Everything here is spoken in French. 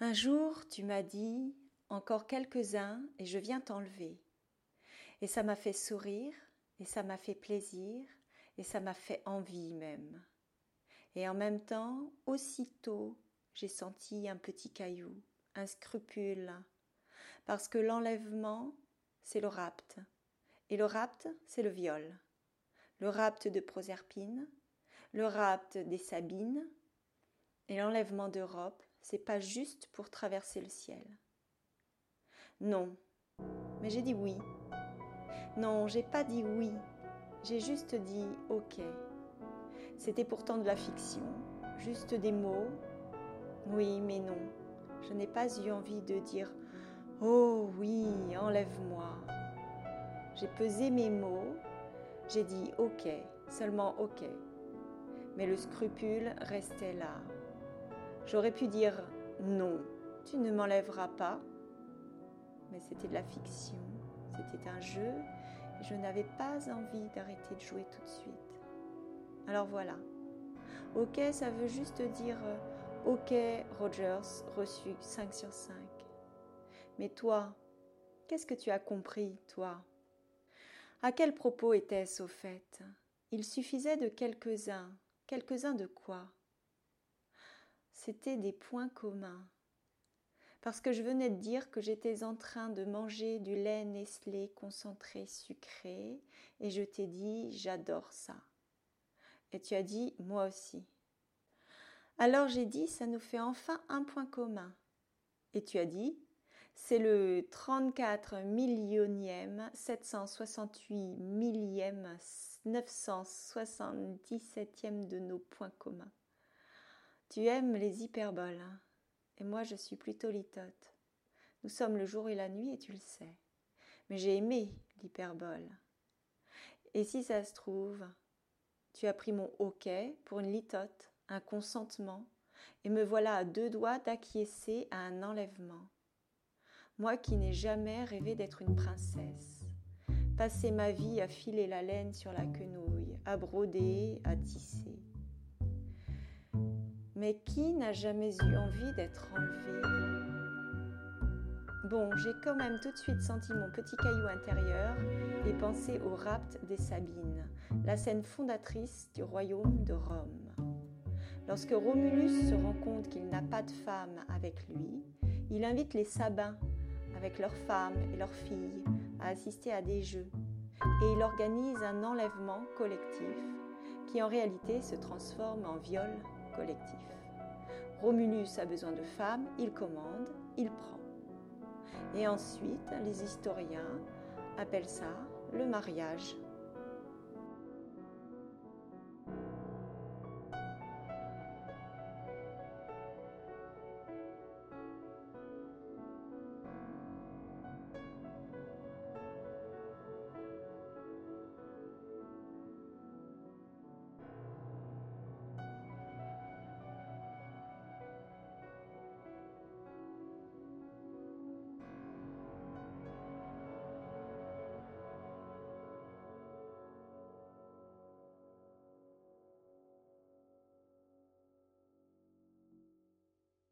Un jour, tu m'as dit encore quelques-uns et je viens t'enlever. Et ça m'a fait sourire, et ça m'a fait plaisir, et ça m'a fait envie même. Et en même temps, aussitôt, j'ai senti un petit caillou, un scrupule, parce que l'enlèvement, c'est le rapt, et le rapt, c'est le viol. Le rapt de Proserpine, le rapt des Sabines, et l'enlèvement d'Europe, c'est pas juste pour traverser le ciel. Non, mais j'ai dit oui. Non, j'ai pas dit oui. J'ai juste dit ok. C'était pourtant de la fiction, juste des mots. Oui, mais non. Je n'ai pas eu envie de dire Oh oui, enlève-moi. J'ai pesé mes mots, j'ai dit ok, seulement ok. Mais le scrupule restait là. J'aurais pu dire non, tu ne m'enlèveras pas, mais c'était de la fiction, c'était un jeu, et je n'avais pas envie d'arrêter de jouer tout de suite. Alors voilà. Ok, ça veut juste dire euh, Ok, Rogers, reçu 5 sur 5. Mais toi, qu'est-ce que tu as compris, toi? À quel propos était-ce au fait? Il suffisait de quelques-uns. Quelques-uns de quoi? C'étaient des points communs parce que je venais de dire que j'étais en train de manger du lait Nestlé concentré sucré, et je t'ai dit j'adore ça. Et tu as dit moi aussi. Alors j'ai dit ça nous fait enfin un point commun. Et tu as dit c'est le 34 millionième 768 millième 977e de nos points communs. Tu aimes les hyperboles. Hein et moi je suis plutôt litote. Nous sommes le jour et la nuit et tu le sais. Mais j'ai aimé l'hyperbole. Et si ça se trouve, tu as pris mon OK pour une litote, un consentement, et me voilà à deux doigts d'acquiescer à un enlèvement. Moi qui n'ai jamais rêvé d'être une princesse, passer ma vie à filer la laine sur la quenouille, à broder, à tisser. Mais qui n'a jamais eu envie d'être enlevé? Bon, j'ai quand même tout de suite senti mon petit caillou intérieur et pensé au rapt des Sabines, la scène fondatrice du royaume de Rome. Lorsque Romulus se rend compte qu'il n'a pas de femme avec lui, il invite les Sabins, avec leurs femmes et leurs filles, à assister à des jeux, et il organise un enlèvement collectif qui en réalité se transforme en viol collectif. Romulus a besoin de femmes, il commande, il prend. Et ensuite, les historiens appellent ça le mariage